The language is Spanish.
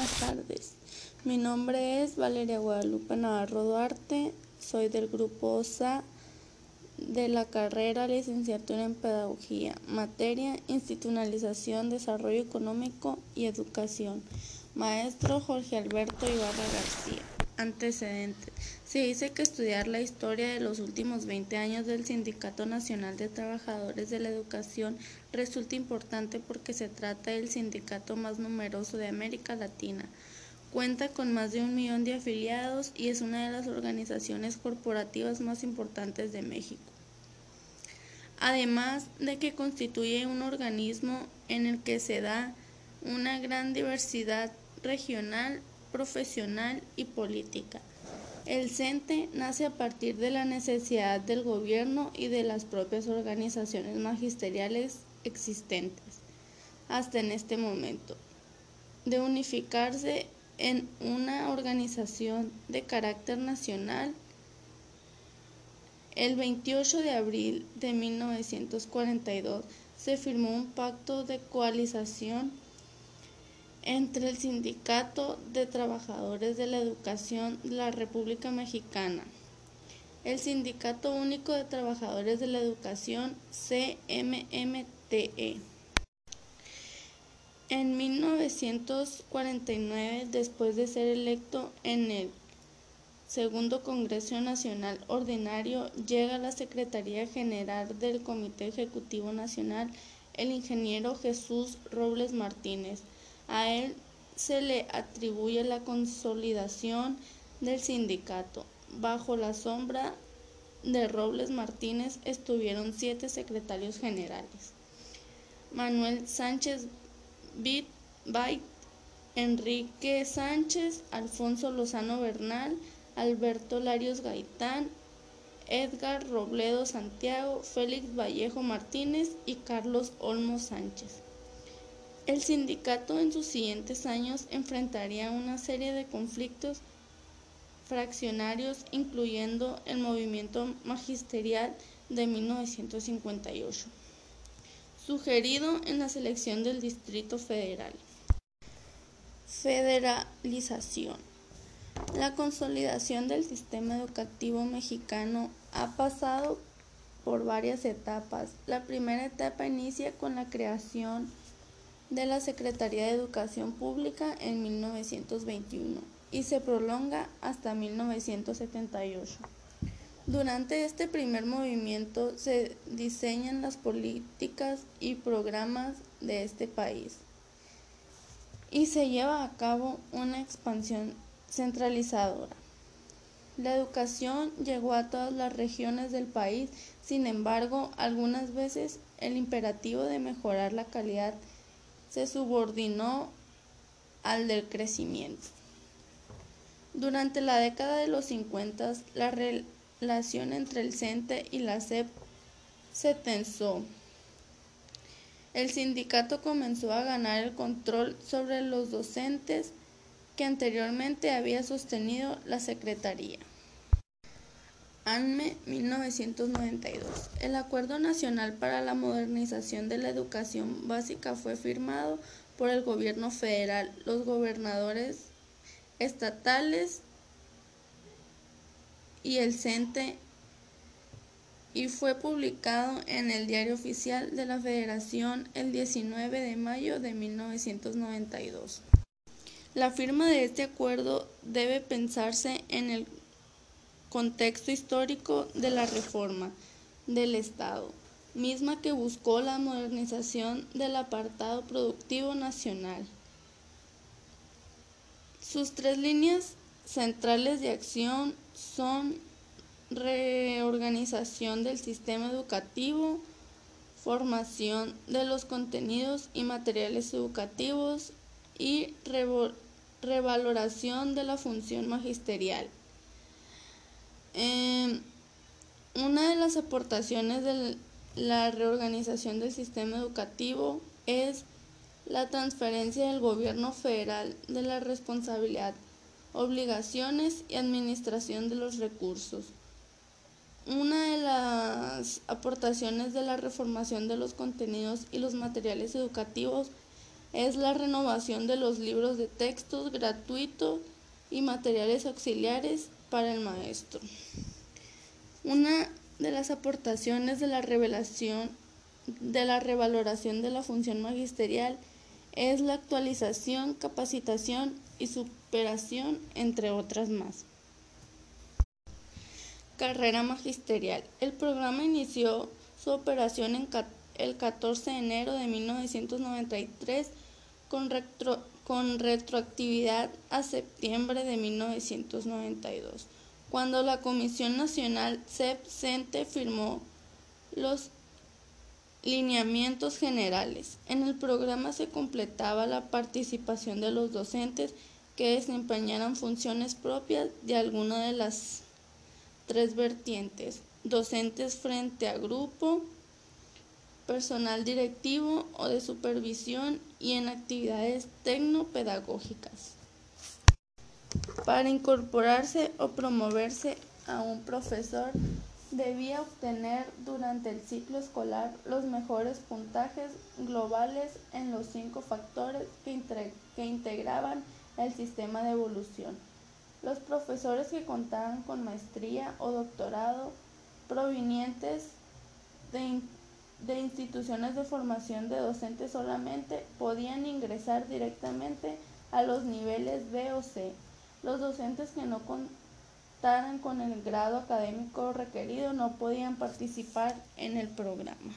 buenas tardes. Mi nombre es Valeria Guadalupe Navarro Duarte. Soy del grupo OSA de la carrera Licenciatura en Pedagogía, materia Institucionalización, Desarrollo Económico y Educación. Maestro Jorge Alberto Ibarra García. Antecedentes. Se dice que estudiar la historia de los últimos 20 años del Sindicato Nacional de Trabajadores de la Educación resulta importante porque se trata del sindicato más numeroso de América Latina. Cuenta con más de un millón de afiliados y es una de las organizaciones corporativas más importantes de México. Además de que constituye un organismo en el que se da una gran diversidad regional profesional y política. El CENTE nace a partir de la necesidad del gobierno y de las propias organizaciones magisteriales existentes hasta en este momento, de unificarse en una organización de carácter nacional. El 28 de abril de 1942 se firmó un pacto de coalización entre el Sindicato de Trabajadores de la Educación de la República Mexicana, el Sindicato Único de Trabajadores de la Educación, CMMTE. En 1949, después de ser electo en el Segundo Congreso Nacional Ordinario, llega a la Secretaría General del Comité Ejecutivo Nacional el ingeniero Jesús Robles Martínez, a él se le atribuye la consolidación del sindicato. Bajo la sombra de Robles Martínez estuvieron siete secretarios generales. Manuel Sánchez Bait, Enrique Sánchez, Alfonso Lozano Bernal, Alberto Larios Gaitán, Edgar Robledo Santiago, Félix Vallejo Martínez y Carlos Olmo Sánchez. El sindicato en sus siguientes años enfrentaría una serie de conflictos fraccionarios, incluyendo el movimiento magisterial de 1958, sugerido en la selección del Distrito Federal. Federalización. La consolidación del sistema educativo mexicano ha pasado por varias etapas. La primera etapa inicia con la creación de la Secretaría de Educación Pública en 1921 y se prolonga hasta 1978. Durante este primer movimiento se diseñan las políticas y programas de este país y se lleva a cabo una expansión centralizadora. La educación llegó a todas las regiones del país, sin embargo, algunas veces el imperativo de mejorar la calidad se subordinó al del crecimiento. Durante la década de los 50, la relación entre el CENTE y la SEP se tensó. El sindicato comenzó a ganar el control sobre los docentes que anteriormente había sostenido la Secretaría. ANME 1992. El Acuerdo Nacional para la Modernización de la Educación Básica fue firmado por el gobierno federal, los gobernadores estatales y el CENTE y fue publicado en el Diario Oficial de la Federación el 19 de mayo de 1992. La firma de este acuerdo debe pensarse en el Contexto histórico de la reforma del Estado, misma que buscó la modernización del apartado productivo nacional. Sus tres líneas centrales de acción son reorganización del sistema educativo, formación de los contenidos y materiales educativos y revaloración de la función magisterial. Eh, una de las aportaciones de la reorganización del sistema educativo es la transferencia del gobierno federal de la responsabilidad, obligaciones y administración de los recursos. Una de las aportaciones de la reformación de los contenidos y los materiales educativos es la renovación de los libros de textos gratuitos y materiales auxiliares para el maestro. Una de las aportaciones de la revelación de la revaloración de la función magisterial es la actualización, capacitación y superación, entre otras más. Carrera magisterial. El programa inició su operación en el 14 de enero de 1993 con, con retroactividad a septiembre de 1992, cuando la Comisión Nacional CEP-CENTE firmó los lineamientos generales. En el programa se completaba la participación de los docentes que desempeñaran funciones propias de alguna de las tres vertientes, docentes frente a grupo, personal directivo o de supervisión y en actividades tecnopedagógicas. Para incorporarse o promoverse a un profesor debía obtener durante el ciclo escolar los mejores puntajes globales en los cinco factores que, que integraban el sistema de evolución. Los profesores que contaban con maestría o doctorado provenientes de, de, instituciones de formación de docentes solamente podían ingresar directamente a los niveles B o C. Los docentes que no contaran con el grado académico requerido no podían participar en el programa.